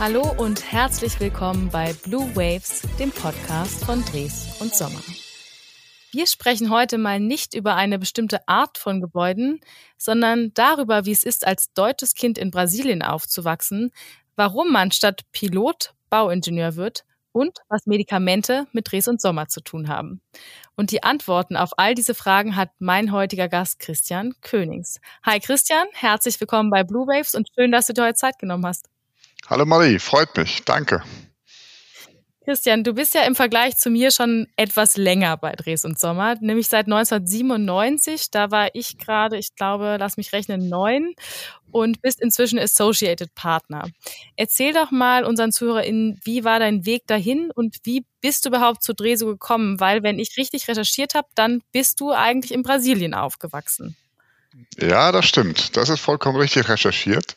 Hallo und herzlich willkommen bei Blue Waves, dem Podcast von Dres und Sommer. Wir sprechen heute mal nicht über eine bestimmte Art von Gebäuden, sondern darüber, wie es ist, als deutsches Kind in Brasilien aufzuwachsen, warum man statt Pilot Bauingenieur wird und was Medikamente mit Dres und Sommer zu tun haben. Und die Antworten auf all diese Fragen hat mein heutiger Gast Christian Königs. Hi Christian, herzlich willkommen bei Blue Waves und schön, dass du dir heute Zeit genommen hast. Hallo Marie, freut mich. Danke. Christian, du bist ja im Vergleich zu mir schon etwas länger bei Dres und Sommer, nämlich seit 1997. Da war ich gerade, ich glaube, lass mich rechnen, neun und bist inzwischen Associated Partner. Erzähl doch mal unseren ZuhörerInnen, wie war dein Weg dahin und wie bist du überhaupt zu Dreso gekommen? Weil, wenn ich richtig recherchiert habe, dann bist du eigentlich in Brasilien aufgewachsen. Ja, das stimmt. Das ist vollkommen richtig recherchiert.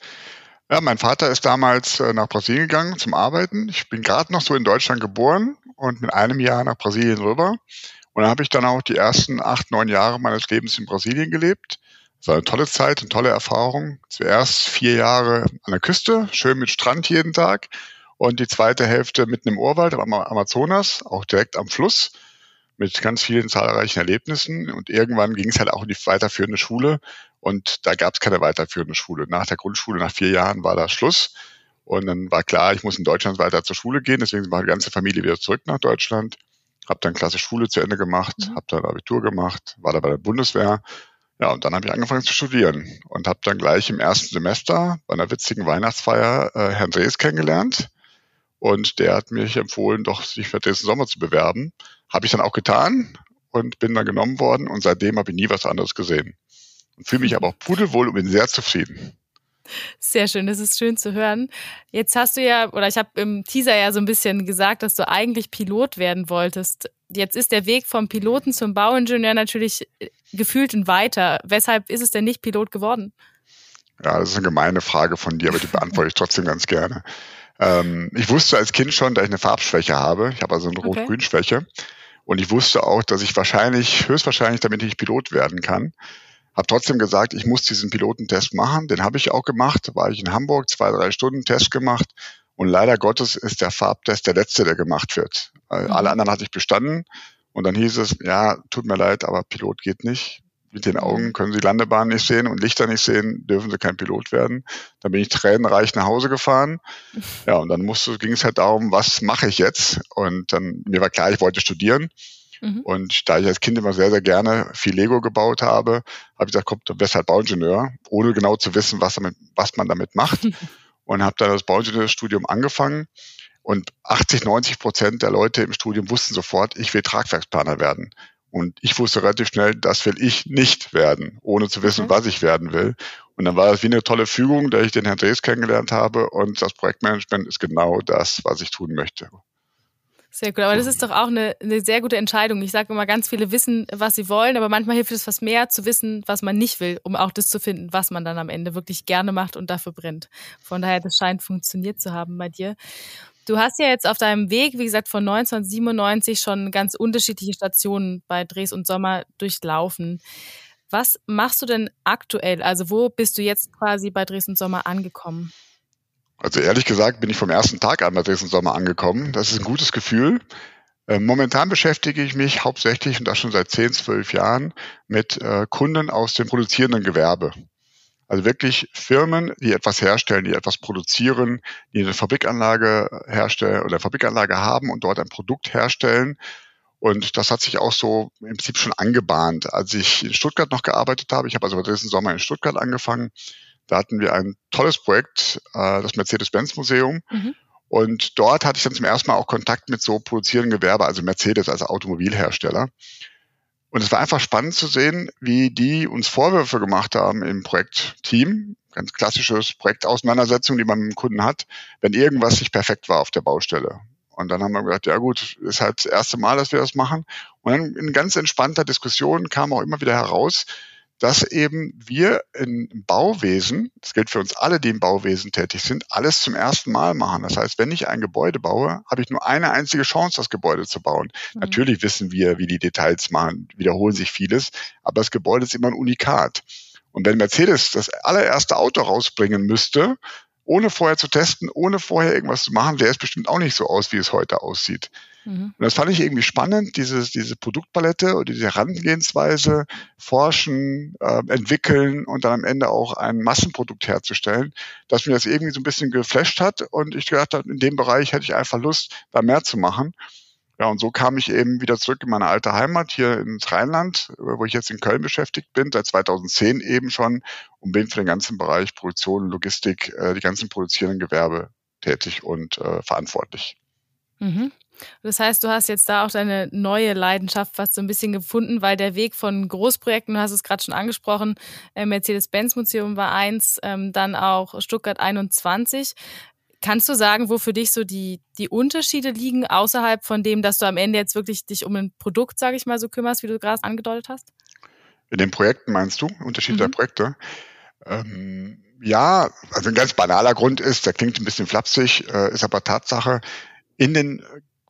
Ja, mein Vater ist damals äh, nach Brasilien gegangen zum Arbeiten. Ich bin gerade noch so in Deutschland geboren und mit einem Jahr nach Brasilien rüber. Und dann habe ich dann auch die ersten acht, neun Jahre meines Lebens in Brasilien gelebt. Es war eine tolle Zeit, eine tolle Erfahrung. Zuerst vier Jahre an der Küste, schön mit Strand jeden Tag. Und die zweite Hälfte mitten im Urwald am Amazonas, auch direkt am Fluss mit ganz vielen zahlreichen Erlebnissen. Und irgendwann ging es halt auch in die weiterführende Schule. Und da gab es keine weiterführende Schule. Nach der Grundschule, nach vier Jahren war da Schluss. Und dann war klar, ich muss in Deutschland weiter zur Schule gehen. Deswegen war die ganze Familie wieder zurück nach Deutschland. Hab dann klasse Schule zu Ende gemacht, mhm. habe dann Abitur gemacht, war da bei der Bundeswehr. Ja, und dann habe ich angefangen zu studieren und habe dann gleich im ersten Semester bei einer witzigen Weihnachtsfeier äh, Herrn Drees kennengelernt. Und der hat mich empfohlen, doch sich für diesen Sommer zu bewerben. Habe ich dann auch getan und bin dann genommen worden. Und seitdem habe ich nie was anderes gesehen. Und fühle mich aber auch pudelwohl und bin sehr zufrieden. Sehr schön, das ist schön zu hören. Jetzt hast du ja, oder ich habe im Teaser ja so ein bisschen gesagt, dass du eigentlich Pilot werden wolltest. Jetzt ist der Weg vom Piloten zum Bauingenieur natürlich äh, gefühlt ein weiter. Weshalb ist es denn nicht Pilot geworden? Ja, das ist eine gemeine Frage von dir, aber die beantworte ich trotzdem ganz gerne. Ähm, ich wusste als Kind schon, dass ich eine Farbschwäche habe. Ich habe also eine Rot-Grün-Schwäche. Und ich wusste auch, dass ich wahrscheinlich, höchstwahrscheinlich damit nicht Pilot werden kann. Habe trotzdem gesagt, ich muss diesen Pilotentest machen. Den habe ich auch gemacht. War ich in Hamburg, zwei, drei Stunden Test gemacht. Und leider Gottes ist der Farbtest der letzte, der gemacht wird. Mhm. Alle anderen hatte ich bestanden. Und dann hieß es, ja, tut mir leid, aber Pilot geht nicht mit den Augen können sie Landebahnen nicht sehen und Lichter nicht sehen, dürfen sie kein Pilot werden. Dann bin ich tränenreich nach Hause gefahren. Ja, und dann musste, ging es halt darum, was mache ich jetzt? Und dann, mir war klar, ich wollte studieren. Mhm. Und da ich als Kind immer sehr, sehr gerne viel Lego gebaut habe, habe ich gesagt, komm, du bist halt Bauingenieur, ohne genau zu wissen, was, damit, was man damit macht. und habe dann das Bauingenieurstudium angefangen. Und 80, 90 Prozent der Leute im Studium wussten sofort, ich will Tragwerksplaner werden. Und ich wusste relativ schnell, das will ich nicht werden, ohne zu wissen, okay. was ich werden will. Und dann war das wie eine tolle Fügung, da ich den Herrn Drees kennengelernt habe. Und das Projektmanagement ist genau das, was ich tun möchte. Sehr gut, aber das ist doch auch eine, eine sehr gute Entscheidung. Ich sage immer, ganz viele wissen, was sie wollen, aber manchmal hilft es fast mehr zu wissen, was man nicht will, um auch das zu finden, was man dann am Ende wirklich gerne macht und dafür brennt. Von daher, das scheint funktioniert zu haben bei dir. Du hast ja jetzt auf deinem Weg, wie gesagt, von 1997 schon ganz unterschiedliche Stationen bei Dres und Sommer durchlaufen. Was machst du denn aktuell? Also wo bist du jetzt quasi bei Dres und Sommer angekommen? Also ehrlich gesagt bin ich vom ersten Tag an bei und Sommer angekommen. Das ist ein gutes Gefühl. Ähm, momentan beschäftige ich mich hauptsächlich, und das schon seit 10, 12 Jahren, mit äh, Kunden aus dem produzierenden Gewerbe. Also wirklich Firmen, die etwas herstellen, die etwas produzieren, die eine Fabrikanlage herstellen oder Fabrikanlage haben und dort ein Produkt herstellen. Und das hat sich auch so im Prinzip schon angebahnt. Als ich in Stuttgart noch gearbeitet habe, ich habe also diesen Sommer in Stuttgart angefangen, da hatten wir ein tolles Projekt, äh, das Mercedes-Benz-Museum. Mhm. Und dort hatte ich dann zum ersten Mal auch Kontakt mit so produzierenden Gewerbe, also Mercedes als Automobilhersteller. Und es war einfach spannend zu sehen, wie die uns Vorwürfe gemacht haben im Projektteam. Ganz klassisches Projektauseinandersetzung, die man mit dem Kunden hat, wenn irgendwas nicht perfekt war auf der Baustelle. Und dann haben wir gesagt, ja gut, ist halt das erste Mal, dass wir das machen. Und dann in ganz entspannter Diskussion kam auch immer wieder heraus, dass eben wir im Bauwesen, das gilt für uns alle, die im Bauwesen tätig sind, alles zum ersten Mal machen. Das heißt, wenn ich ein Gebäude baue, habe ich nur eine einzige Chance, das Gebäude zu bauen. Mhm. Natürlich wissen wir, wie die Details machen, wiederholen sich vieles, aber das Gebäude ist immer ein Unikat. Und wenn Mercedes das allererste Auto rausbringen müsste, ohne vorher zu testen, ohne vorher irgendwas zu machen, sähe es bestimmt auch nicht so aus, wie es heute aussieht. Mhm. Und das fand ich irgendwie spannend, dieses, diese Produktpalette oder diese Herangehensweise, forschen, äh, entwickeln und dann am Ende auch ein Massenprodukt herzustellen, dass mir das irgendwie so ein bisschen geflasht hat und ich gedacht habe, in dem Bereich hätte ich einfach Lust, da mehr zu machen. Ja, und so kam ich eben wieder zurück in meine alte Heimat hier ins Rheinland, wo ich jetzt in Köln beschäftigt bin, seit 2010 eben schon und bin für den ganzen Bereich Produktion, Logistik, äh, die ganzen produzierenden Gewerbe tätig und äh, verantwortlich. Mhm. Das heißt, du hast jetzt da auch deine neue Leidenschaft fast so ein bisschen gefunden, weil der Weg von Großprojekten, du hast es gerade schon angesprochen, äh, Mercedes-Benz-Museum war eins, ähm, dann auch Stuttgart 21. Kannst du sagen, wo für dich so die, die Unterschiede liegen, außerhalb von dem, dass du am Ende jetzt wirklich dich um ein Produkt, sage ich mal, so kümmerst, wie du gerade angedeutet hast? In den Projekten meinst du? Unterschiede mhm. der Projekte? Ähm, ja, also ein ganz banaler Grund ist, der klingt ein bisschen flapsig, äh, ist aber Tatsache, in den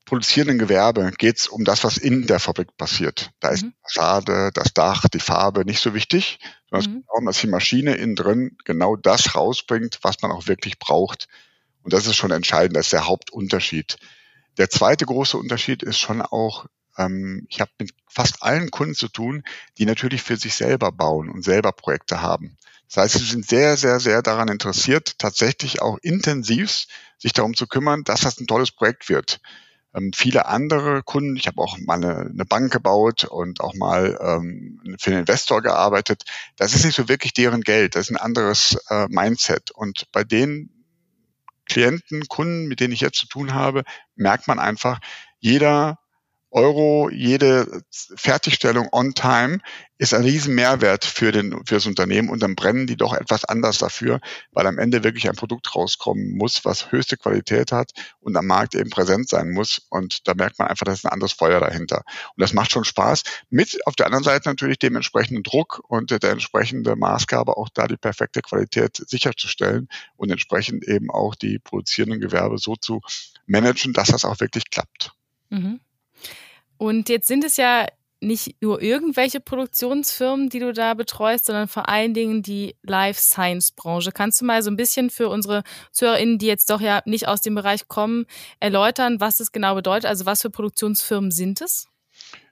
produzierenden Gewerbe geht es um das, was in der Fabrik passiert. Da ist mhm. die Fassade, das Dach, die Farbe nicht so wichtig, sondern mhm. es geht darum, dass die Maschine innen drin genau das rausbringt, was man auch wirklich braucht. Und das ist schon entscheidend, das ist der Hauptunterschied. Der zweite große Unterschied ist schon auch, ähm, ich habe mit fast allen Kunden zu tun, die natürlich für sich selber bauen und selber Projekte haben. Das heißt, sie sind sehr, sehr, sehr daran interessiert, tatsächlich auch intensiv sich darum zu kümmern, dass das ein tolles Projekt wird. Ähm, viele andere Kunden, ich habe auch mal eine, eine, Bank gebaut und auch mal ähm, für einen Investor gearbeitet, das ist nicht so wirklich deren Geld, das ist ein anderes äh, Mindset. Und bei denen Klienten, Kunden, mit denen ich jetzt zu tun habe, merkt man einfach, jeder Euro, jede Fertigstellung on time ist ein riesen Mehrwert für, den, für das Unternehmen und dann brennen die doch etwas anders dafür, weil am Ende wirklich ein Produkt rauskommen muss, was höchste Qualität hat und am Markt eben präsent sein muss. Und da merkt man einfach, dass ein anderes Feuer dahinter. Und das macht schon Spaß. Mit auf der anderen Seite natürlich dem entsprechenden Druck und der entsprechende Maßgabe, auch da die perfekte Qualität sicherzustellen und entsprechend eben auch die produzierenden Gewerbe so zu managen, dass das auch wirklich klappt. Mhm. Und jetzt sind es ja nicht nur irgendwelche Produktionsfirmen, die du da betreust, sondern vor allen Dingen die Life Science Branche. Kannst du mal so ein bisschen für unsere ZuhörerInnen, die jetzt doch ja nicht aus dem Bereich kommen, erläutern, was es genau bedeutet? Also was für Produktionsfirmen sind es?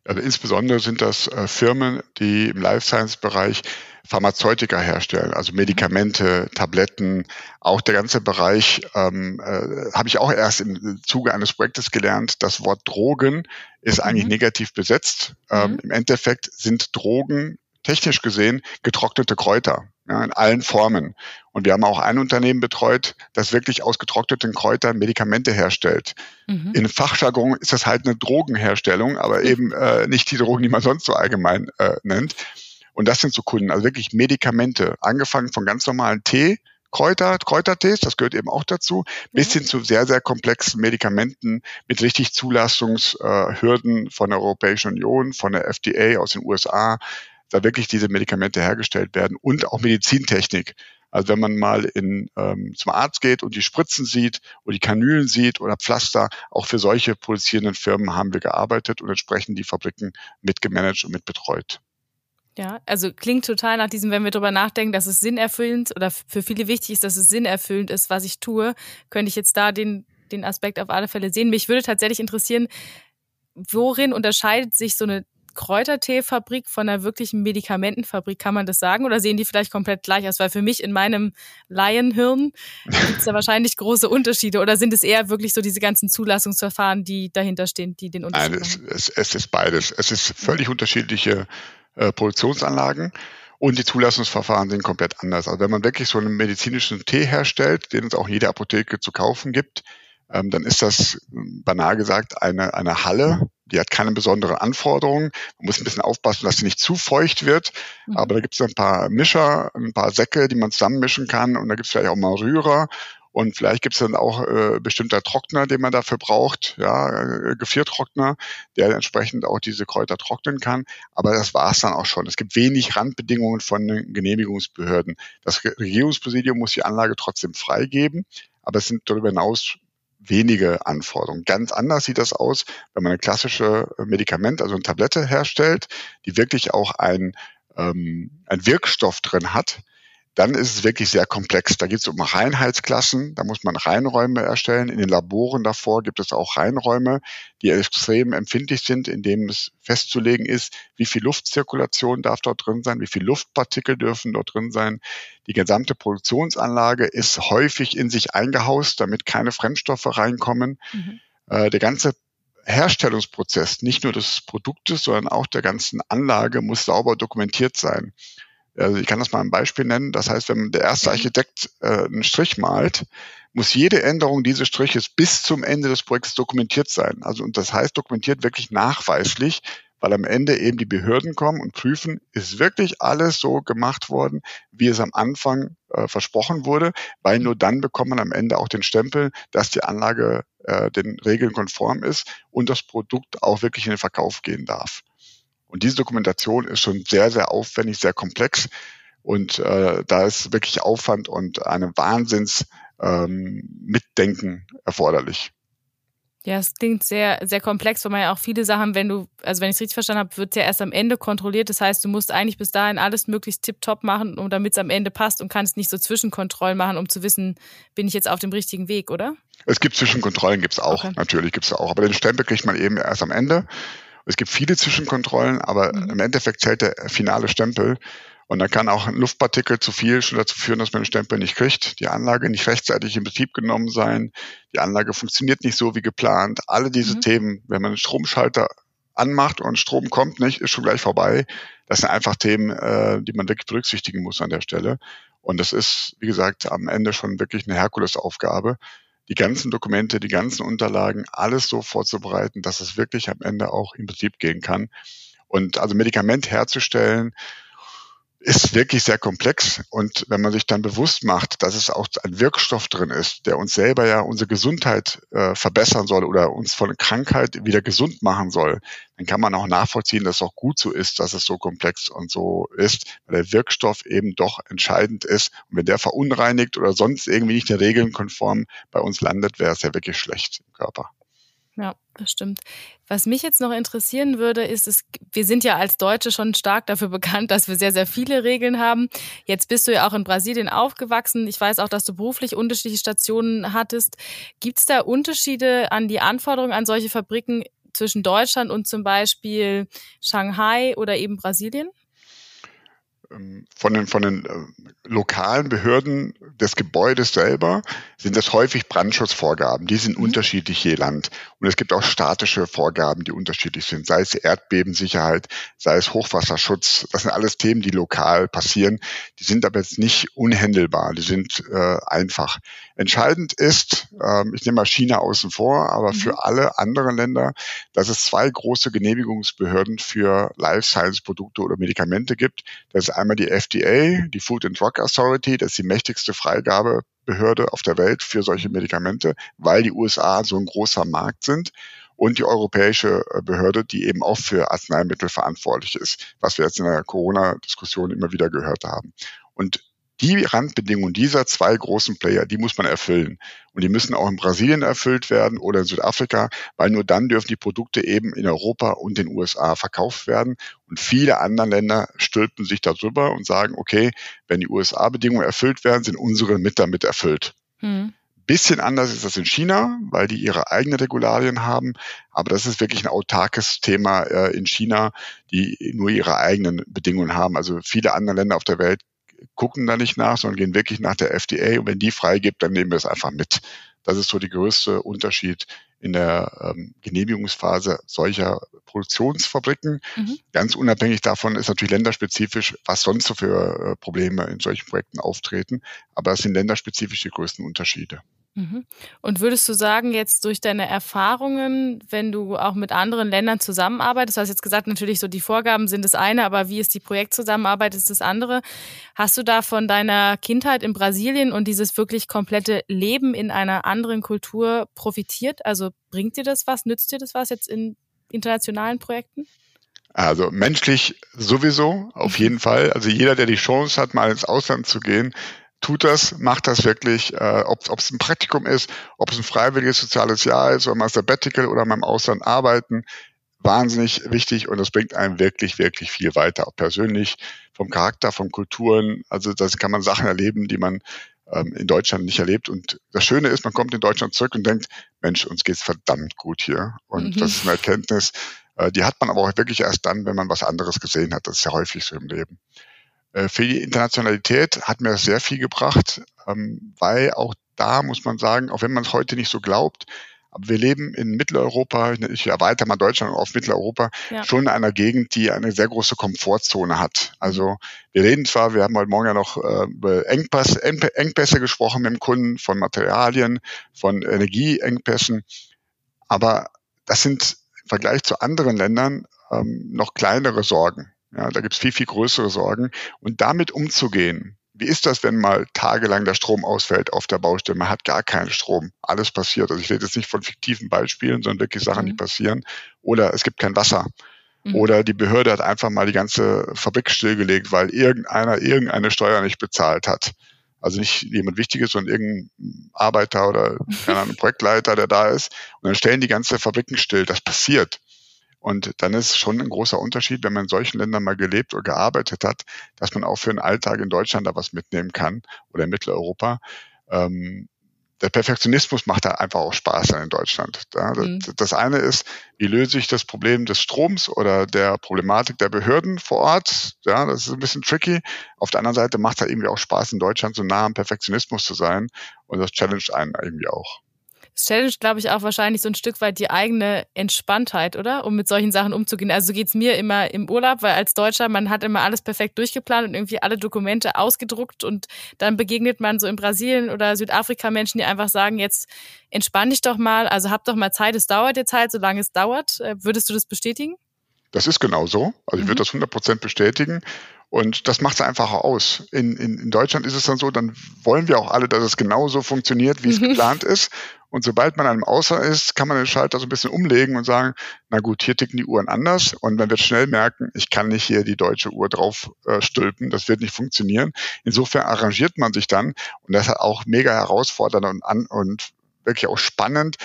Also insbesondere sind das äh, Firmen, die im Life Science Bereich Pharmazeutika herstellen, also Medikamente, Tabletten, auch der ganze Bereich, ähm, äh, habe ich auch erst im Zuge eines Projektes gelernt, das Wort Drogen ist eigentlich mhm. negativ besetzt. Ähm, mhm. Im Endeffekt sind Drogen technisch gesehen getrocknete Kräuter ja, in allen Formen. Und wir haben auch ein Unternehmen betreut, das wirklich aus getrockneten Kräutern Medikamente herstellt. Mhm. In Fachjargon ist das halt eine Drogenherstellung, aber mhm. eben äh, nicht die Drogen, die man sonst so allgemein äh, nennt. Und das sind so Kunden, also wirklich Medikamente, angefangen von ganz normalen Tee, Kräuter, Kräutertees, das gehört eben auch dazu, bis hin zu sehr, sehr komplexen Medikamenten mit richtig Zulassungshürden von der Europäischen Union, von der FDA aus den USA, da wirklich diese Medikamente hergestellt werden und auch Medizintechnik. Also wenn man mal in, ähm, zum Arzt geht und die Spritzen sieht oder die Kanülen sieht oder Pflaster, auch für solche produzierenden Firmen haben wir gearbeitet und entsprechend die Fabriken mitgemanagt und mitbetreut. Ja, also klingt total nach diesem, wenn wir darüber nachdenken, dass es sinnerfüllend oder für viele wichtig ist, dass es sinnerfüllend ist, was ich tue, könnte ich jetzt da den, den Aspekt auf alle Fälle sehen. Mich würde tatsächlich interessieren, worin unterscheidet sich so eine Kräuterteefabrik von einer wirklichen Medikamentenfabrik, kann man das sagen? Oder sehen die vielleicht komplett gleich aus? Weil für mich in meinem Laienhirn gibt es da wahrscheinlich große Unterschiede. Oder sind es eher wirklich so diese ganzen Zulassungsverfahren, die dahinter stehen, die den Unterschied Nein, es, es, es, ist beides. Es ist völlig unterschiedliche äh, Produktionsanlagen und die Zulassungsverfahren sind komplett anders. Also wenn man wirklich so einen medizinischen Tee herstellt, den es auch jede Apotheke zu kaufen gibt, ähm, dann ist das banal gesagt eine, eine Halle, die hat keine besonderen Anforderungen. Man muss ein bisschen aufpassen, dass sie nicht zu feucht wird. Mhm. Aber da gibt es ein paar Mischer, ein paar Säcke, die man zusammenmischen kann. Und da gibt es vielleicht auch mal Rührer. Und vielleicht gibt es dann auch äh, bestimmter Trockner, den man dafür braucht, ja, äh, Gefriertrockner, der entsprechend auch diese Kräuter trocknen kann. Aber das war es dann auch schon. Es gibt wenig Randbedingungen von den Genehmigungsbehörden. Das Regierungspräsidium muss die Anlage trotzdem freigeben, aber es sind darüber hinaus wenige Anforderungen. Ganz anders sieht das aus, wenn man eine klassische Medikament, also eine Tablette herstellt, die wirklich auch ein, ähm, ein Wirkstoff drin hat, dann ist es wirklich sehr komplex. Da geht es um Reinheitsklassen, da muss man Reinräume erstellen. In den Laboren davor gibt es auch Reinräume, die extrem empfindlich sind, indem es festzulegen ist, wie viel Luftzirkulation darf dort drin sein, wie viel Luftpartikel dürfen dort drin sein. Die gesamte Produktionsanlage ist häufig in sich eingehaust, damit keine Fremdstoffe reinkommen. Mhm. Äh, der ganze Herstellungsprozess, nicht nur des Produktes, sondern auch der ganzen Anlage muss sauber dokumentiert sein. Also ich kann das mal ein Beispiel nennen. Das heißt, wenn der erste mhm. Architekt äh, einen Strich malt, muss jede Änderung dieses Striches bis zum Ende des Projekts dokumentiert sein. Also und das heißt dokumentiert wirklich nachweislich, weil am Ende eben die Behörden kommen und prüfen, ist wirklich alles so gemacht worden, wie es am Anfang äh, versprochen wurde, weil nur dann bekommt man am Ende auch den Stempel, dass die Anlage äh, den Regeln konform ist und das Produkt auch wirklich in den Verkauf gehen darf. Und diese Dokumentation ist schon sehr, sehr aufwendig, sehr komplex. Und äh, da ist wirklich Aufwand und eine Wahnsinns ähm, Mitdenken erforderlich. Ja, es klingt sehr, sehr komplex, weil man ja auch viele Sachen, wenn du, also wenn ich es richtig verstanden habe, wird es ja erst am Ende kontrolliert. Das heißt, du musst eigentlich bis dahin alles möglichst tipptopp machen, um damit es am Ende passt und kannst nicht so Zwischenkontrollen machen, um zu wissen, bin ich jetzt auf dem richtigen Weg, oder? Es gibt Zwischenkontrollen, gibt es auch, okay. natürlich gibt es auch. Aber den Stempel kriegt man eben erst am Ende. Es gibt viele Zwischenkontrollen, aber mhm. im Endeffekt zählt der finale Stempel. Und dann kann auch ein Luftpartikel zu viel schon dazu führen, dass man den Stempel nicht kriegt, die Anlage nicht rechtzeitig in Betrieb genommen sein, die Anlage funktioniert nicht so wie geplant. Alle diese mhm. Themen, wenn man einen Stromschalter anmacht und Strom kommt nicht, ist schon gleich vorbei. Das sind einfach Themen, äh, die man wirklich berücksichtigen muss an der Stelle. Und das ist, wie gesagt, am Ende schon wirklich eine Herkulesaufgabe die ganzen Dokumente, die ganzen Unterlagen, alles so vorzubereiten, dass es wirklich am Ende auch in Betrieb gehen kann. Und also Medikament herzustellen, ist wirklich sehr komplex. Und wenn man sich dann bewusst macht, dass es auch ein Wirkstoff drin ist, der uns selber ja unsere Gesundheit äh, verbessern soll oder uns von Krankheit wieder gesund machen soll, dann kann man auch nachvollziehen, dass es auch gut so ist, dass es so komplex und so ist, weil der Wirkstoff eben doch entscheidend ist. Und wenn der verunreinigt oder sonst irgendwie nicht den Regeln konform bei uns landet, wäre es ja wirklich schlecht im Körper. Ja, das stimmt. Was mich jetzt noch interessieren würde, ist, es, wir sind ja als Deutsche schon stark dafür bekannt, dass wir sehr, sehr viele Regeln haben. Jetzt bist du ja auch in Brasilien aufgewachsen. Ich weiß auch, dass du beruflich unterschiedliche Stationen hattest. Gibt es da Unterschiede an die Anforderungen an solche Fabriken zwischen Deutschland und zum Beispiel Shanghai oder eben Brasilien? Ähm, von den, von den äh, lokalen Behörden des Gebäudes selber sind das häufig Brandschutzvorgaben. Die sind mhm. unterschiedlich je Land. Und es gibt auch statische Vorgaben, die unterschiedlich sind, sei es Erdbebensicherheit, sei es Hochwasserschutz. Das sind alles Themen, die lokal passieren. Die sind aber jetzt nicht unhändelbar, die sind äh, einfach. Entscheidend ist, ähm, ich nehme mal China außen vor, aber mhm. für alle anderen Länder, dass es zwei große Genehmigungsbehörden für Life Science Produkte oder Medikamente gibt. Das ist einmal die FDA, die Food and Drug Authority, das ist die mächtigste Freigabebehörde auf der Welt für solche Medikamente, weil die USA so ein großer Markt sind und die europäische äh, Behörde, die eben auch für Arzneimittel verantwortlich ist, was wir jetzt in der Corona-Diskussion immer wieder gehört haben. Und die Randbedingungen dieser zwei großen Player, die muss man erfüllen. Und die müssen auch in Brasilien erfüllt werden oder in Südafrika, weil nur dann dürfen die Produkte eben in Europa und den USA verkauft werden. Und viele andere Länder stülpen sich darüber und sagen, okay, wenn die USA-Bedingungen erfüllt werden, sind unsere mit damit erfüllt. Hm. Bisschen anders ist das in China, weil die ihre eigenen Regularien haben. Aber das ist wirklich ein autarkes Thema äh, in China, die nur ihre eigenen Bedingungen haben. Also viele andere Länder auf der Welt gucken da nicht nach, sondern gehen wirklich nach der FDA und wenn die freigibt, dann nehmen wir es einfach mit. Das ist so der größte Unterschied in der ähm, Genehmigungsphase solcher Produktionsfabriken. Mhm. Ganz unabhängig davon ist natürlich länderspezifisch, was sonst so für äh, Probleme in solchen Projekten auftreten. Aber es sind länderspezifisch die größten Unterschiede. Mhm. Und würdest du sagen, jetzt durch deine Erfahrungen, wenn du auch mit anderen Ländern zusammenarbeitest, du hast jetzt gesagt, natürlich so die Vorgaben sind das eine, aber wie ist die Projektzusammenarbeit ist das andere. Hast du da von deiner Kindheit in Brasilien und dieses wirklich komplette Leben in einer anderen Kultur profitiert? Also bringt dir das was? Nützt dir das was jetzt in internationalen Projekten? Also menschlich sowieso, auf jeden Fall. Also jeder, der die Chance hat, mal ins Ausland zu gehen, tut das, macht das wirklich, äh, ob es ein Praktikum ist, ob es ein freiwilliges soziales Jahr ist oder mal Sabbatical oder mal im Ausland arbeiten. wahnsinnig wichtig und das bringt einem wirklich, wirklich viel weiter, auch persönlich, vom Charakter, von Kulturen. Also das kann man Sachen erleben, die man ähm, in Deutschland nicht erlebt. Und das Schöne ist, man kommt in Deutschland zurück und denkt, Mensch, uns geht's verdammt gut hier. Und mhm. das ist eine Erkenntnis, äh, die hat man aber auch wirklich erst dann, wenn man was anderes gesehen hat. Das ist ja häufig so im Leben. Äh, für die Internationalität hat mir das sehr viel gebracht, ähm, weil auch da muss man sagen, auch wenn man es heute nicht so glaubt, aber wir leben in Mitteleuropa, ich erweitere mal Deutschland auf Mitteleuropa, ja. schon in einer Gegend, die eine sehr große Komfortzone hat. Also wir reden zwar, wir haben heute Morgen ja noch äh, über Engpass, Engpässe gesprochen mit dem Kunden, von Materialien, von Energieengpässen, aber das sind im Vergleich zu anderen Ländern ähm, noch kleinere Sorgen. Ja, da gibt's viel, viel größere Sorgen. Und damit umzugehen, wie ist das, wenn mal tagelang der Strom ausfällt auf der Baustelle? Man hat gar keinen Strom. Alles passiert. Also ich rede jetzt nicht von fiktiven Beispielen, sondern wirklich Sachen, mhm. die passieren. Oder es gibt kein Wasser. Mhm. Oder die Behörde hat einfach mal die ganze Fabrik stillgelegt, weil irgendeiner irgendeine Steuer nicht bezahlt hat. Also nicht jemand Wichtiges, sondern irgendein Arbeiter oder keine Ahnung, Projektleiter, der da ist. Und dann stellen die ganze Fabriken still. Das passiert. Und dann ist schon ein großer Unterschied, wenn man in solchen Ländern mal gelebt oder gearbeitet hat, dass man auch für den Alltag in Deutschland da was mitnehmen kann oder in Mitteleuropa. Ähm, der Perfektionismus macht da einfach auch Spaß in Deutschland. Ja, mhm. das, eine ist, wie löse ich das Problem des Stroms oder der Problematik der Behörden vor Ort? Ja, das ist ein bisschen tricky. Auf der anderen Seite macht es halt irgendwie auch Spaß, in Deutschland so nah am Perfektionismus zu sein. Und das challenged einen irgendwie auch. Es challenge, glaube ich, auch wahrscheinlich so ein Stück weit die eigene Entspanntheit, oder? Um mit solchen Sachen umzugehen. Also so geht's mir immer im Urlaub, weil als Deutscher, man hat immer alles perfekt durchgeplant und irgendwie alle Dokumente ausgedruckt und dann begegnet man so in Brasilien oder Südafrika Menschen, die einfach sagen, jetzt entspann dich doch mal, also hab doch mal Zeit, es dauert jetzt halt, solange es dauert. Äh, würdest du das bestätigen? Das ist genau so. Also ich mhm. würde das 100 Prozent bestätigen. Und das macht es einfach aus. In, in, in Deutschland ist es dann so, dann wollen wir auch alle, dass es genauso funktioniert, wie es geplant ist. Und sobald man einem Außer ist, kann man den Schalter so ein bisschen umlegen und sagen, na gut, hier ticken die Uhren anders. Und man wird schnell merken, ich kann nicht hier die deutsche Uhr drauf äh, stülpen. Das wird nicht funktionieren. Insofern arrangiert man sich dann. Und das ist auch mega herausfordernd und, an, und wirklich auch spannend,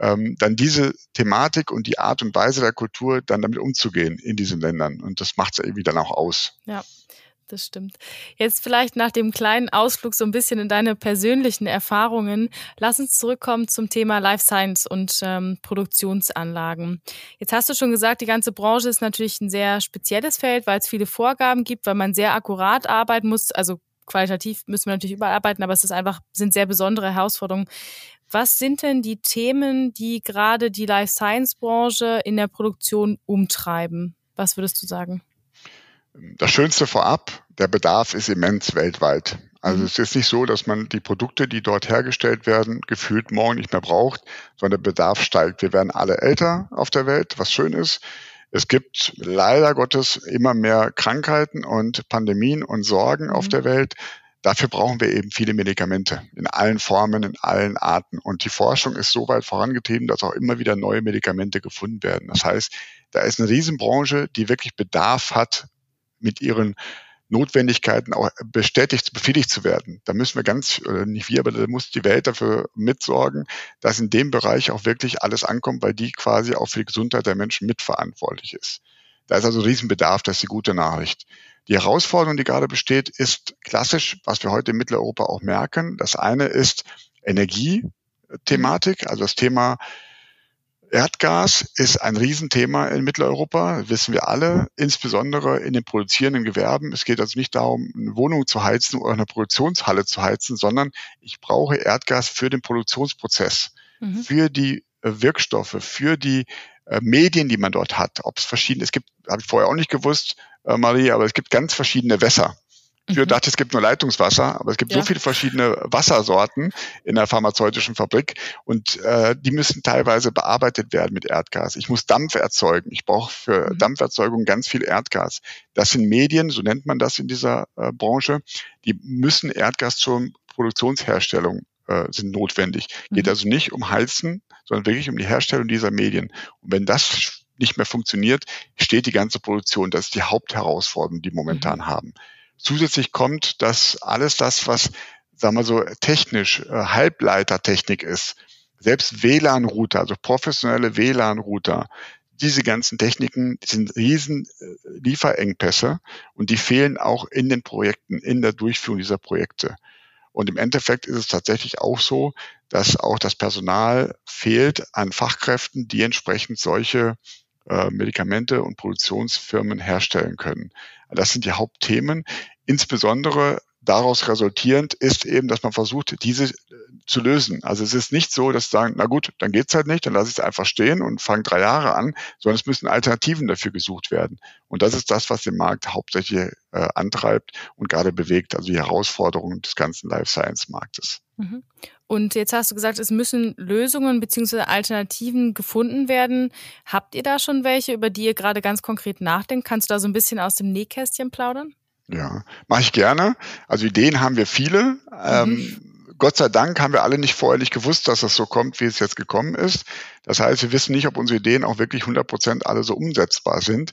ähm, dann diese Thematik und die Art und Weise der Kultur dann damit umzugehen in diesen Ländern. Und das macht es irgendwie dann auch aus. Ja. Das stimmt. Jetzt vielleicht nach dem kleinen Ausflug so ein bisschen in deine persönlichen Erfahrungen. Lass uns zurückkommen zum Thema Life Science und ähm, Produktionsanlagen. Jetzt hast du schon gesagt, die ganze Branche ist natürlich ein sehr spezielles Feld, weil es viele Vorgaben gibt, weil man sehr akkurat arbeiten muss. Also qualitativ müssen wir natürlich überall arbeiten, aber es ist einfach, sind sehr besondere Herausforderungen. Was sind denn die Themen, die gerade die Life Science Branche in der Produktion umtreiben? Was würdest du sagen? Das Schönste vorab, der Bedarf ist immens weltweit. Also mhm. es ist nicht so, dass man die Produkte, die dort hergestellt werden, gefühlt morgen nicht mehr braucht, sondern der Bedarf steigt. Wir werden alle älter auf der Welt, was schön ist. Es gibt leider Gottes immer mehr Krankheiten und Pandemien und Sorgen mhm. auf der Welt. Dafür brauchen wir eben viele Medikamente in allen Formen, in allen Arten. Und die Forschung ist so weit vorangetrieben, dass auch immer wieder neue Medikamente gefunden werden. Das heißt, da ist eine Riesenbranche, die wirklich Bedarf hat, mit ihren Notwendigkeiten auch bestätigt, befriedigt zu werden. Da müssen wir ganz, nicht wir, aber da muss die Welt dafür mitsorgen, dass in dem Bereich auch wirklich alles ankommt, weil die quasi auch für die Gesundheit der Menschen mitverantwortlich ist. Da ist also Riesenbedarf, das ist die gute Nachricht. Die Herausforderung, die gerade besteht, ist klassisch, was wir heute in Mitteleuropa auch merken. Das eine ist Energiethematik, also das Thema Erdgas ist ein Riesenthema in Mitteleuropa, wissen wir alle, insbesondere in den produzierenden Gewerben. Es geht also nicht darum, eine Wohnung zu heizen oder eine Produktionshalle zu heizen, sondern ich brauche Erdgas für den Produktionsprozess, mhm. für die äh, Wirkstoffe, für die äh, Medien, die man dort hat. Ob es verschiedene, es gibt, habe ich vorher auch nicht gewusst, äh, Marie, aber es gibt ganz verschiedene Wässer. Früher mhm. dachte, es gibt nur Leitungswasser, aber es gibt ja. so viele verschiedene Wassersorten in der pharmazeutischen Fabrik und äh, die müssen teilweise bearbeitet werden mit Erdgas. Ich muss Dampf erzeugen. Ich brauche für mhm. Dampferzeugung ganz viel Erdgas. Das sind Medien, so nennt man das in dieser äh, Branche, die müssen Erdgas zur Produktionsherstellung äh, sind notwendig. Mhm. Geht also nicht um Heizen, sondern wirklich um die Herstellung dieser Medien. Und wenn das nicht mehr funktioniert, steht die ganze Produktion. Das ist die Hauptherausforderung, die wir momentan mhm. haben. Zusätzlich kommt, dass alles das, was, sagen wir so, technisch äh, Halbleitertechnik ist, selbst WLAN-Router, also professionelle WLAN-Router, diese ganzen Techniken sind riesen äh, Lieferengpässe und die fehlen auch in den Projekten, in der Durchführung dieser Projekte. Und im Endeffekt ist es tatsächlich auch so, dass auch das Personal fehlt an Fachkräften, die entsprechend solche äh, Medikamente und Produktionsfirmen herstellen können. Das sind die Hauptthemen. Insbesondere daraus resultierend ist eben, dass man versucht, diese äh, zu lösen. Also es ist nicht so, dass sie sagen, na gut, dann geht's halt nicht, dann lasse ich es einfach stehen und fange drei Jahre an, sondern es müssen Alternativen dafür gesucht werden. Und das ist das, was den Markt hauptsächlich äh, antreibt und gerade bewegt, also die Herausforderungen des ganzen Life Science Marktes. Mhm. Und jetzt hast du gesagt, es müssen Lösungen bzw. Alternativen gefunden werden. Habt ihr da schon welche, über die ihr gerade ganz konkret nachdenkt? Kannst du da so ein bisschen aus dem Nähkästchen plaudern? Ja, mache ich gerne. Also Ideen haben wir viele. Ähm, mhm. Ähm, Gott sei Dank haben wir alle nicht vorher nicht gewusst, dass das so kommt, wie es jetzt gekommen ist. Das heißt, wir wissen nicht, ob unsere Ideen auch wirklich 100 Prozent alle so umsetzbar sind.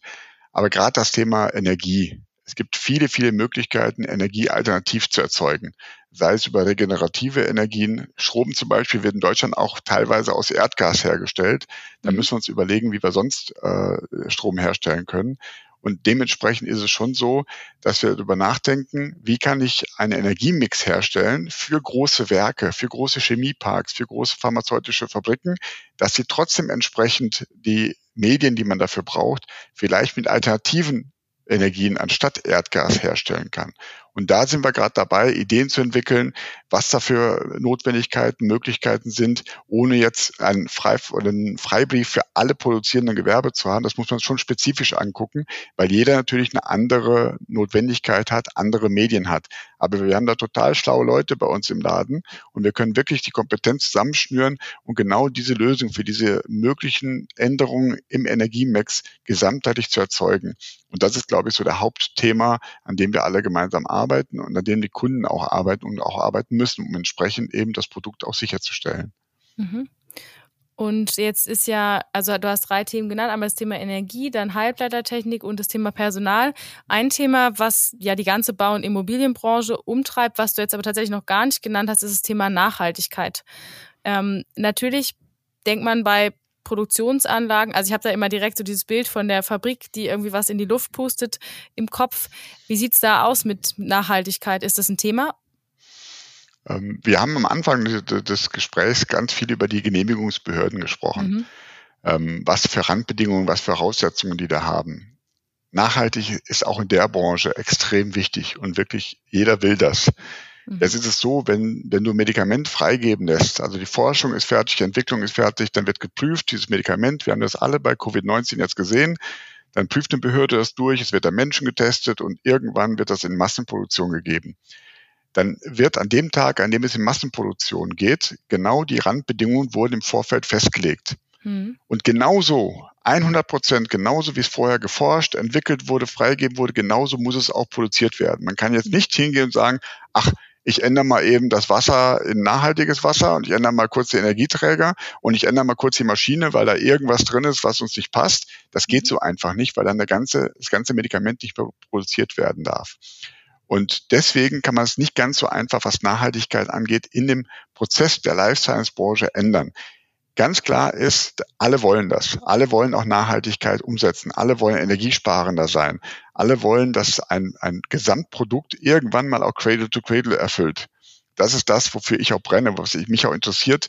Aber gerade das Thema Energie. Es gibt viele, viele Möglichkeiten, Energie alternativ zu erzeugen. Sei es über regenerative Energien. Strom zum Beispiel wird in Deutschland auch teilweise aus Erdgas hergestellt. Da mhm. müssen wir uns überlegen, wie wir sonst äh, Strom herstellen können. Und dementsprechend ist es schon so, dass wir darüber nachdenken, wie kann ich einen Energiemix herstellen für große Werke, für große Chemieparks, für große pharmazeutische Fabriken, dass sie trotzdem entsprechend die Medien, die man dafür braucht, vielleicht mit alternativen Energien anstatt Erdgas herstellen kann. Und da sind wir gerade dabei, Ideen zu entwickeln, was dafür Notwendigkeiten, Möglichkeiten sind, ohne jetzt einen, Frei oder einen Freibrief für alle produzierenden Gewerbe zu haben. Das muss man schon spezifisch angucken, weil jeder natürlich eine andere Notwendigkeit hat, andere Medien hat. Aber wir haben da total schlaue Leute bei uns im Laden und wir können wirklich die Kompetenz zusammenschnüren und genau diese Lösung für diese möglichen Änderungen im Energiemix gesamtheitlich zu erzeugen. Und das ist, glaube ich, so der Hauptthema, an dem wir alle gemeinsam arbeiten arbeiten und an denen die Kunden auch arbeiten und auch arbeiten müssen, um entsprechend eben das Produkt auch sicherzustellen. Mhm. Und jetzt ist ja, also du hast drei Themen genannt, einmal das Thema Energie, dann Halbleitertechnik und das Thema Personal. Ein Thema, was ja die ganze Bau- und Immobilienbranche umtreibt, was du jetzt aber tatsächlich noch gar nicht genannt hast, ist das Thema Nachhaltigkeit. Ähm, natürlich denkt man bei Produktionsanlagen. Also ich habe da immer direkt so dieses Bild von der Fabrik, die irgendwie was in die Luft pustet im Kopf. Wie sieht's da aus mit Nachhaltigkeit? Ist das ein Thema? Ähm, wir haben am Anfang des Gesprächs ganz viel über die Genehmigungsbehörden gesprochen. Mhm. Ähm, was für Randbedingungen, was für Voraussetzungen die da haben. Nachhaltig ist auch in der Branche extrem wichtig und wirklich jeder will das. Mhm. Jetzt ist es so, wenn, wenn du ein Medikament freigeben lässt, also die Forschung ist fertig, die Entwicklung ist fertig, dann wird geprüft, dieses Medikament, wir haben das alle bei Covid-19 jetzt gesehen, dann prüft eine Behörde das durch, es wird an Menschen getestet und irgendwann wird das in Massenproduktion gegeben. Dann wird an dem Tag, an dem es in Massenproduktion geht, genau die Randbedingungen wurden im Vorfeld festgelegt. Mhm. Und genauso, 100 Prozent, genauso wie es vorher geforscht, entwickelt wurde, freigegeben wurde, genauso muss es auch produziert werden. Man kann jetzt nicht hingehen und sagen, ach, ich ändere mal eben das Wasser in nachhaltiges Wasser und ich ändere mal kurz den Energieträger und ich ändere mal kurz die Maschine, weil da irgendwas drin ist, was uns nicht passt. Das geht mhm. so einfach nicht, weil dann der ganze, das ganze Medikament nicht mehr produziert werden darf. Und deswegen kann man es nicht ganz so einfach, was Nachhaltigkeit angeht, in dem Prozess der Life Science Branche ändern. Ganz klar ist, alle wollen das. Alle wollen auch Nachhaltigkeit umsetzen. Alle wollen energiesparender sein. Alle wollen, dass ein, ein Gesamtprodukt irgendwann mal auch Cradle to Cradle erfüllt. Das ist das, wofür ich auch brenne, was mich auch interessiert,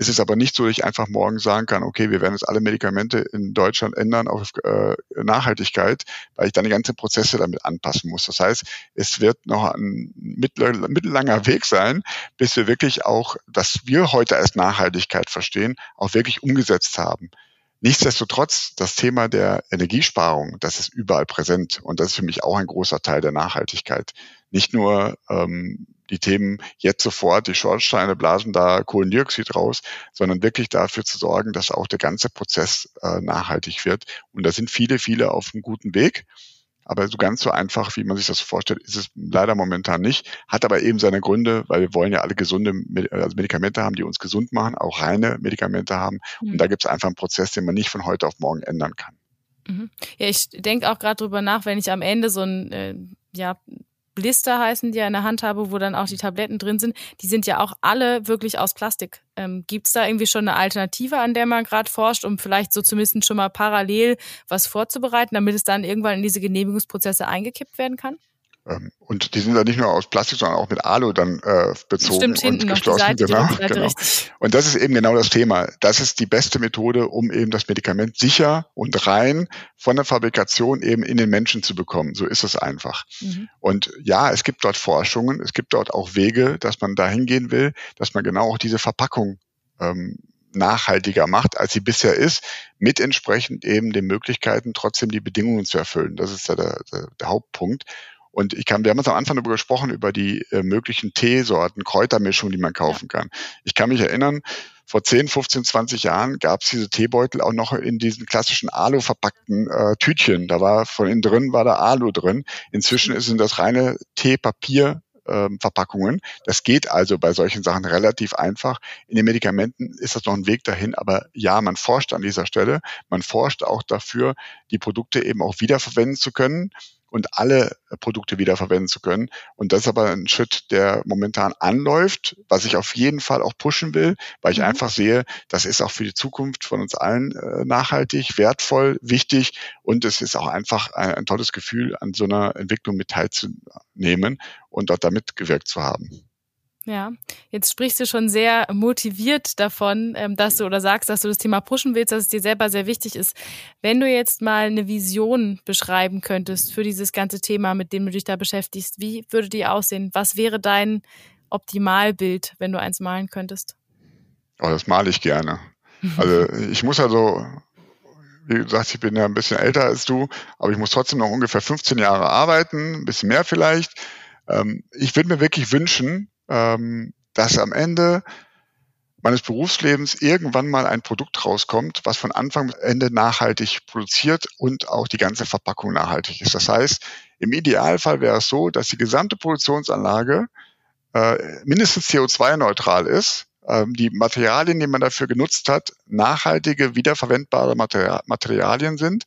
es ist aber nicht so, dass ich einfach morgen sagen kann, okay, wir werden jetzt alle Medikamente in Deutschland ändern auf äh, Nachhaltigkeit, weil ich dann die ganzen Prozesse damit anpassen muss. Das heißt, es wird noch ein mittellanger Weg sein, bis wir wirklich auch, dass wir heute als Nachhaltigkeit verstehen, auch wirklich umgesetzt haben. Nichtsdestotrotz, das Thema der Energiesparung, das ist überall präsent und das ist für mich auch ein großer Teil der Nachhaltigkeit. Nicht nur ähm, die Themen jetzt sofort, die Schornsteine blasen da Kohlendioxid raus, sondern wirklich dafür zu sorgen, dass auch der ganze Prozess äh, nachhaltig wird. Und da sind viele, viele auf einem guten Weg. Aber so ganz so einfach, wie man sich das vorstellt, ist es leider momentan nicht. Hat aber eben seine Gründe, weil wir wollen ja alle gesunde also Medikamente haben, die uns gesund machen, auch reine Medikamente haben. Mhm. Und da gibt es einfach einen Prozess, den man nicht von heute auf morgen ändern kann. Mhm. Ja, ich denke auch gerade drüber nach, wenn ich am Ende so ein äh, ja, Blister heißen die ja in der Hand habe, wo dann auch die Tabletten drin sind, die sind ja auch alle wirklich aus Plastik. Ähm, Gibt es da irgendwie schon eine Alternative, an der man gerade forscht, um vielleicht so zumindest schon mal parallel was vorzubereiten, damit es dann irgendwann in diese Genehmigungsprozesse eingekippt werden kann? Ähm, und die sind dann nicht nur aus Plastik, sondern auch mit Alu dann äh, bezogen Stimmt, und geschlossen. Seite, genau, genau. Und das ist eben genau das Thema. Das ist die beste Methode, um eben das Medikament sicher und rein von der Fabrikation eben in den Menschen zu bekommen. So ist es einfach. Mhm. Und ja, es gibt dort Forschungen, es gibt dort auch Wege, dass man dahin gehen will, dass man genau auch diese Verpackung ähm, nachhaltiger macht, als sie bisher ist, mit entsprechend eben den Möglichkeiten, trotzdem die Bedingungen zu erfüllen. Das ist ja der, der, der Hauptpunkt. Und ich kann, wir haben uns am Anfang darüber gesprochen, über die äh, möglichen Teesorten, Kräutermischungen, die man kaufen kann. Ich kann mich erinnern, vor 10, 15, 20 Jahren gab es diese Teebeutel auch noch in diesen klassischen Alu verpackten äh, Tütchen. Da war von innen drin war da Alu drin. Inzwischen sind das reine Teepapier ähm, Verpackungen. Das geht also bei solchen Sachen relativ einfach. In den Medikamenten ist das noch ein Weg dahin, aber ja, man forscht an dieser Stelle. Man forscht auch dafür, die Produkte eben auch wiederverwenden zu können und alle Produkte wiederverwenden zu können. Und das ist aber ein Schritt, der momentan anläuft, was ich auf jeden Fall auch pushen will, weil ich mhm. einfach sehe, das ist auch für die Zukunft von uns allen äh, nachhaltig, wertvoll, wichtig und es ist auch einfach ein, ein tolles Gefühl, an so einer Entwicklung mit teilzunehmen und dort damit gewirkt zu haben. Ja, jetzt sprichst du schon sehr motiviert davon, ähm, dass du oder sagst, dass du das Thema pushen willst, dass es dir selber sehr wichtig ist. Wenn du jetzt mal eine Vision beschreiben könntest für dieses ganze Thema, mit dem du dich da beschäftigst, wie würde die aussehen? Was wäre dein Optimalbild, wenn du eins malen könntest? Oh, das male ich gerne. Also ich muss also, wie gesagt, ich bin ja ein bisschen älter als du, aber ich muss trotzdem noch ungefähr 15 Jahre arbeiten, ein bisschen mehr vielleicht. Ähm, ich würde mir wirklich wünschen, ähm, dass am Ende meines Berufslebens irgendwann mal ein Produkt rauskommt, was von Anfang bis Ende nachhaltig produziert und auch die ganze Verpackung nachhaltig ist. Das heißt, im Idealfall wäre es so, dass die gesamte Produktionsanlage äh, mindestens CO2-neutral ist, ähm, die Materialien, die man dafür genutzt hat, nachhaltige, wiederverwendbare Materialien sind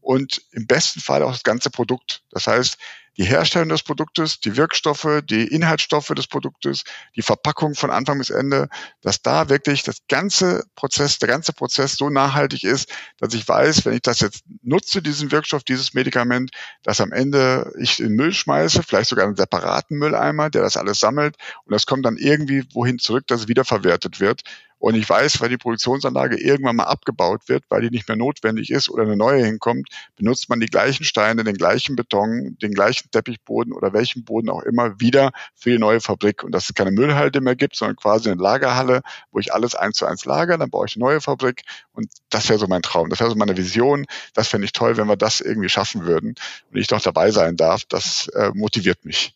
und im besten Fall auch das ganze Produkt. Das heißt, die Herstellung des Produktes, die Wirkstoffe, die Inhaltsstoffe des Produktes, die Verpackung von Anfang bis Ende, dass da wirklich das ganze Prozess, der ganze Prozess so nachhaltig ist, dass ich weiß, wenn ich das jetzt nutze, diesen Wirkstoff, dieses Medikament, dass am Ende ich in Müll schmeiße, vielleicht sogar einen separaten Mülleimer, der das alles sammelt und das kommt dann irgendwie wohin zurück, dass es wiederverwertet wird und ich weiß, weil die Produktionsanlage irgendwann mal abgebaut wird, weil die nicht mehr notwendig ist oder eine neue hinkommt, benutzt man die gleichen Steine, den gleichen Beton, den gleichen Teppichboden oder welchen Boden auch immer wieder für die neue Fabrik. Und dass es keine Müllhalde mehr gibt, sondern quasi eine Lagerhalle, wo ich alles eins zu eins lagere, dann baue ich eine neue Fabrik. Und das wäre so mein Traum. Das wäre so meine Vision. Das fände ich toll, wenn wir das irgendwie schaffen würden und ich noch dabei sein darf. Das äh, motiviert mich.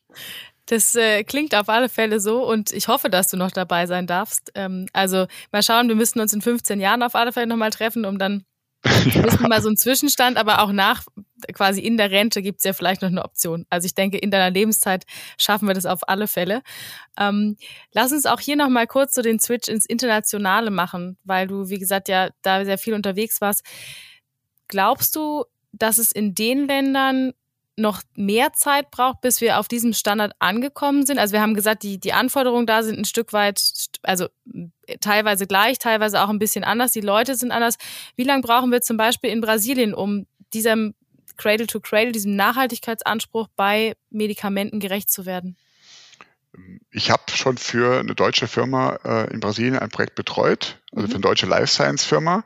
Das äh, klingt auf alle Fälle so und ich hoffe, dass du noch dabei sein darfst. Ähm, also mal schauen, wir müssten uns in 15 Jahren auf alle Fälle nochmal treffen, um dann ja. wissen mal so einen Zwischenstand, aber auch nach quasi in der Rente gibt es ja vielleicht noch eine Option. Also ich denke, in deiner Lebenszeit schaffen wir das auf alle Fälle. Ähm, lass uns auch hier nochmal kurz so den Switch ins Internationale machen, weil du, wie gesagt, ja da sehr viel unterwegs warst. Glaubst du, dass es in den Ländern noch mehr Zeit braucht, bis wir auf diesem Standard angekommen sind? Also wir haben gesagt, die, die Anforderungen da sind ein Stück weit, also teilweise gleich, teilweise auch ein bisschen anders. Die Leute sind anders. Wie lange brauchen wir zum Beispiel in Brasilien, um diesem Cradle to Cradle, diesem Nachhaltigkeitsanspruch bei Medikamenten gerecht zu werden? Ich habe schon für eine deutsche Firma äh, in Brasilien ein Projekt betreut, also für eine deutsche Life Science Firma.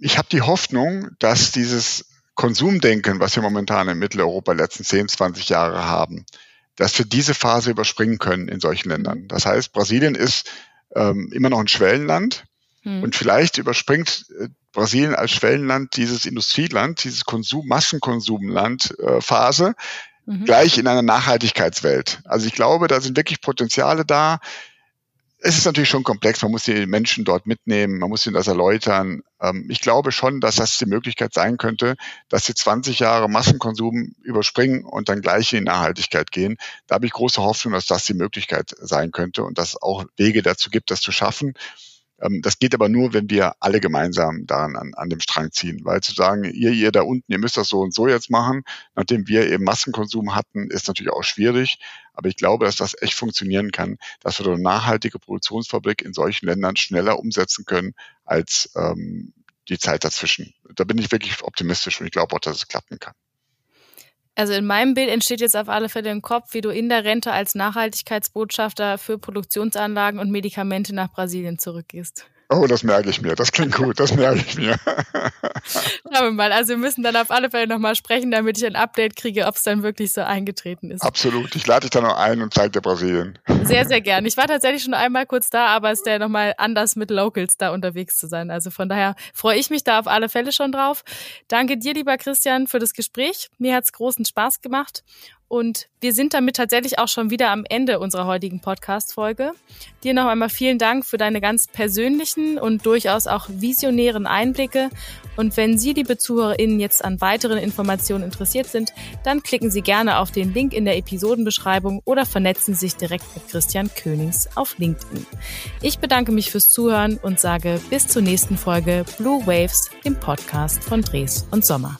Ich habe die Hoffnung, dass dieses Konsumdenken, was wir momentan in Mitteleuropa letzten 10, 20 Jahre haben, dass wir diese Phase überspringen können in solchen Ländern. Das heißt, Brasilien ist ähm, immer noch ein Schwellenland hm. und vielleicht überspringt äh, Brasilien als Schwellenland dieses Industrieland, dieses Konsum, Massenkonsumland äh, Phase mhm. gleich in einer Nachhaltigkeitswelt. Also ich glaube, da sind wirklich Potenziale da, es ist natürlich schon komplex. Man muss die Menschen dort mitnehmen, man muss ihnen das erläutern. Ähm, ich glaube schon, dass das die Möglichkeit sein könnte, dass sie 20 Jahre Massenkonsum überspringen und dann gleich in Nachhaltigkeit gehen. Da habe ich große Hoffnung, dass das die Möglichkeit sein könnte und dass es auch Wege dazu gibt, das zu schaffen. Ähm, das geht aber nur, wenn wir alle gemeinsam daran an, an dem Strang ziehen, weil zu sagen, ihr, ihr da unten, ihr müsst das so und so jetzt machen, nachdem wir eben Massenkonsum hatten, ist natürlich auch schwierig. Aber ich glaube, dass das echt funktionieren kann, dass wir eine nachhaltige Produktionsfabrik in solchen Ländern schneller umsetzen können als ähm, die Zeit dazwischen. Da bin ich wirklich optimistisch und ich glaube auch, dass es klappen kann. Also in meinem Bild entsteht jetzt auf alle Fälle im Kopf, wie du in der Rente als Nachhaltigkeitsbotschafter für Produktionsanlagen und Medikamente nach Brasilien zurückgehst. Oh, das merke ich mir. Das klingt gut. Das merke ich mir. Schauen wir mal. Also wir müssen dann auf alle Fälle nochmal sprechen, damit ich ein Update kriege, ob es dann wirklich so eingetreten ist. Absolut. Ich lade dich dann noch ein und zeige dir Brasilien. Sehr, sehr gern. Ich war tatsächlich schon einmal kurz da, aber es ist ja nochmal anders mit Locals da unterwegs zu sein. Also von daher freue ich mich da auf alle Fälle schon drauf. Danke dir, lieber Christian, für das Gespräch. Mir hat es großen Spaß gemacht. Und wir sind damit tatsächlich auch schon wieder am Ende unserer heutigen Podcast-Folge. Dir noch einmal vielen Dank für deine ganz persönlichen und durchaus auch visionären Einblicke. Und wenn Sie, liebe ZuhörerInnen, jetzt an weiteren Informationen interessiert sind, dann klicken Sie gerne auf den Link in der Episodenbeschreibung oder vernetzen sich direkt mit Christian Königs auf LinkedIn. Ich bedanke mich fürs Zuhören und sage bis zur nächsten Folge Blue Waves, dem Podcast von Dres und Sommer.